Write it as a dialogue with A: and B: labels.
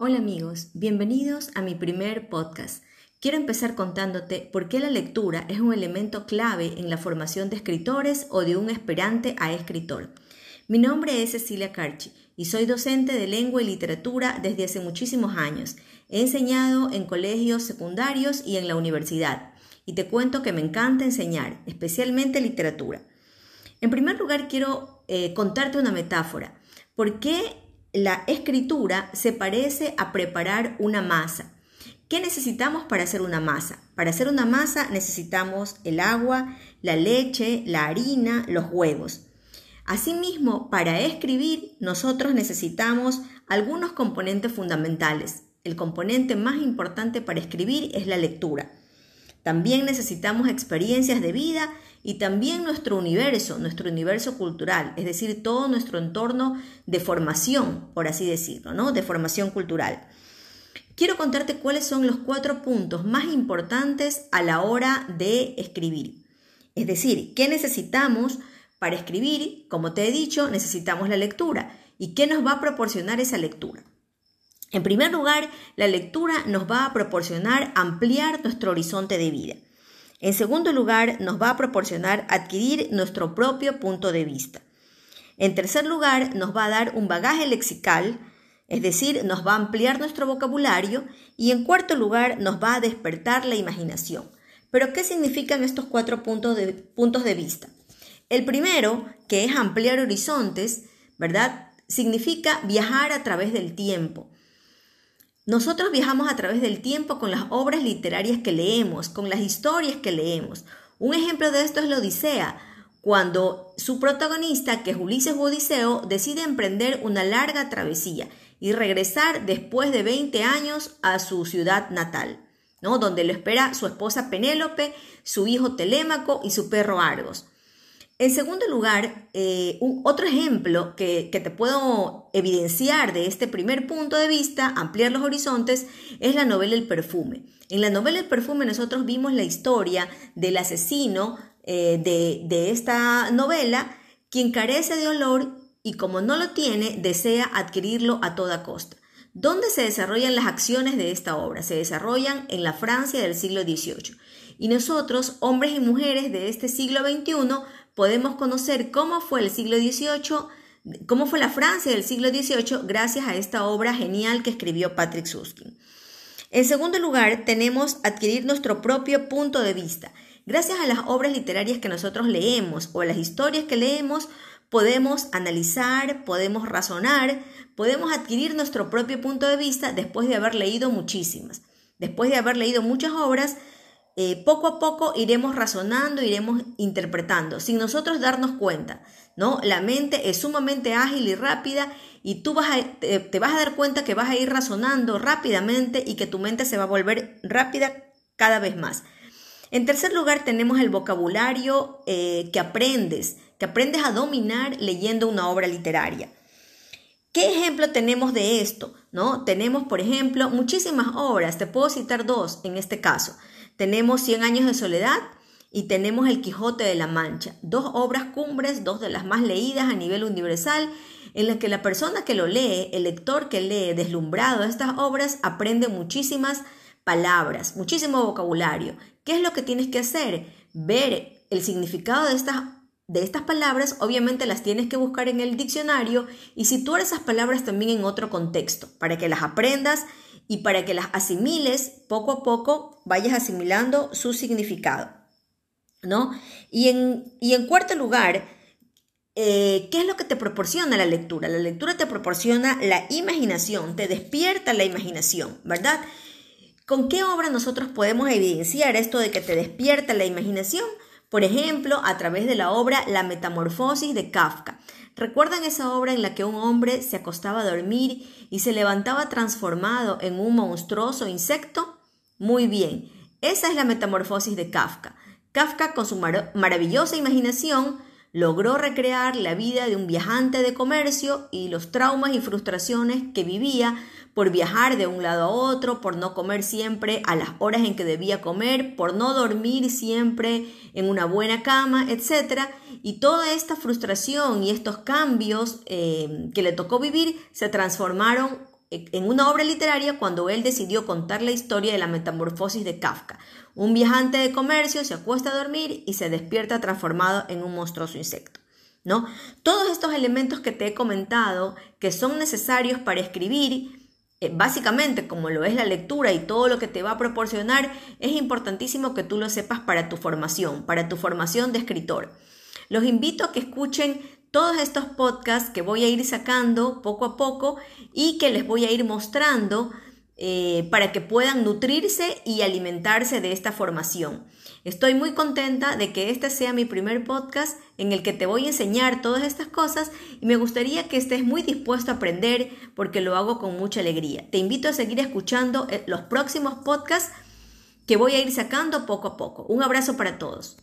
A: Hola amigos, bienvenidos a mi primer podcast. Quiero empezar contándote por qué la lectura es un elemento clave en la formación de escritores o de un esperante a escritor. Mi nombre es Cecilia Carchi y soy docente de lengua y literatura desde hace muchísimos años. He enseñado en colegios secundarios y en la universidad y te cuento que me encanta enseñar, especialmente literatura. En primer lugar, quiero eh, contarte una metáfora. ¿Por qué la escritura se parece a preparar una masa. ¿Qué necesitamos para hacer una masa? Para hacer una masa necesitamos el agua, la leche, la harina, los huevos. Asimismo, para escribir nosotros necesitamos algunos componentes fundamentales. El componente más importante para escribir es la lectura. También necesitamos experiencias de vida y también nuestro universo, nuestro universo cultural, es decir, todo nuestro entorno de formación, por así decirlo, ¿no? De formación cultural. Quiero contarte cuáles son los cuatro puntos más importantes a la hora de escribir. Es decir, ¿qué necesitamos para escribir? Como te he dicho, necesitamos la lectura. ¿Y qué nos va a proporcionar esa lectura? En primer lugar, la lectura nos va a proporcionar ampliar nuestro horizonte de vida. En segundo lugar, nos va a proporcionar adquirir nuestro propio punto de vista. En tercer lugar, nos va a dar un bagaje lexical, es decir, nos va a ampliar nuestro vocabulario. Y en cuarto lugar, nos va a despertar la imaginación. Pero, ¿qué significan estos cuatro puntos de, puntos de vista? El primero, que es ampliar horizontes, ¿verdad? Significa viajar a través del tiempo. Nosotros viajamos a través del tiempo con las obras literarias que leemos, con las historias que leemos. Un ejemplo de esto es la Odisea, cuando su protagonista, que es Ulises Odiseo, decide emprender una larga travesía y regresar después de 20 años a su ciudad natal, ¿no? donde lo espera su esposa Penélope, su hijo Telémaco y su perro Argos. En segundo lugar, eh, otro ejemplo que, que, te puedo evidenciar de este primer punto de vista, ampliar los horizontes, es la novela El perfume. En la novela El perfume nosotros vimos la historia del asesino eh, de, de esta novela, quien carece de olor y como no lo tiene, desea adquirirlo a toda costa. ¿Dónde se desarrollan las acciones de esta obra? Se desarrollan en la Francia del siglo XVIII. Y nosotros, hombres y mujeres de este siglo XXI, podemos conocer cómo fue el siglo XVIII, cómo fue la Francia del siglo XVIII gracias a esta obra genial que escribió Patrick Susskind. En segundo lugar, tenemos adquirir nuestro propio punto de vista. Gracias a las obras literarias que nosotros leemos o a las historias que leemos, podemos analizar, podemos razonar, podemos adquirir nuestro propio punto de vista después de haber leído muchísimas. Después de haber leído muchas obras, eh, poco a poco iremos razonando, iremos interpretando, sin nosotros darnos cuenta, ¿no? La mente es sumamente ágil y rápida y tú vas te, te, vas a dar cuenta que vas a ir razonando rápidamente y que tu mente se va a volver rápida cada vez más. En tercer lugar tenemos el vocabulario eh, que aprendes, que aprendes a dominar leyendo una obra literaria. ¿Qué ejemplo tenemos de esto? ¿No? Tenemos, por ejemplo, muchísimas obras, te puedo citar dos en este caso. Tenemos Cien años de soledad y tenemos El Quijote de la Mancha, dos obras cumbres, dos de las más leídas a nivel universal, en las que la persona que lo lee, el lector que lee deslumbrado estas obras, aprende muchísimas palabras, muchísimo vocabulario. ¿Qué es lo que tienes que hacer? Ver el significado de estas de estas palabras, obviamente las tienes que buscar en el diccionario y situar esas palabras también en otro contexto, para que las aprendas y para que las asimiles poco a poco, vayas asimilando su significado. ¿no? Y, en, y en cuarto lugar, eh, ¿qué es lo que te proporciona la lectura? La lectura te proporciona la imaginación, te despierta la imaginación, ¿verdad? ¿Con qué obra nosotros podemos evidenciar esto de que te despierta la imaginación? Por ejemplo, a través de la obra La Metamorfosis de Kafka. ¿Recuerdan esa obra en la que un hombre se acostaba a dormir y se levantaba transformado en un monstruoso insecto? Muy bien, esa es la metamorfosis de Kafka. Kafka, con su mar maravillosa imaginación, logró recrear la vida de un viajante de comercio y los traumas y frustraciones que vivía por viajar de un lado a otro, por no comer siempre a las horas en que debía comer, por no dormir siempre en una buena cama, etc. Y toda esta frustración y estos cambios eh, que le tocó vivir se transformaron en una obra literaria cuando él decidió contar la historia de la metamorfosis de Kafka. Un viajante de comercio se acuesta a dormir y se despierta transformado en un monstruoso insecto. ¿No? Todos estos elementos que te he comentado que son necesarios para escribir básicamente como lo es la lectura y todo lo que te va a proporcionar, es importantísimo que tú lo sepas para tu formación, para tu formación de escritor. Los invito a que escuchen todos estos podcasts que voy a ir sacando poco a poco y que les voy a ir mostrando eh, para que puedan nutrirse y alimentarse de esta formación. Estoy muy contenta de que este sea mi primer podcast en el que te voy a enseñar todas estas cosas y me gustaría que estés muy dispuesto a aprender porque lo hago con mucha alegría. Te invito a seguir escuchando eh, los próximos podcasts que voy a ir sacando poco a poco. Un abrazo para todos.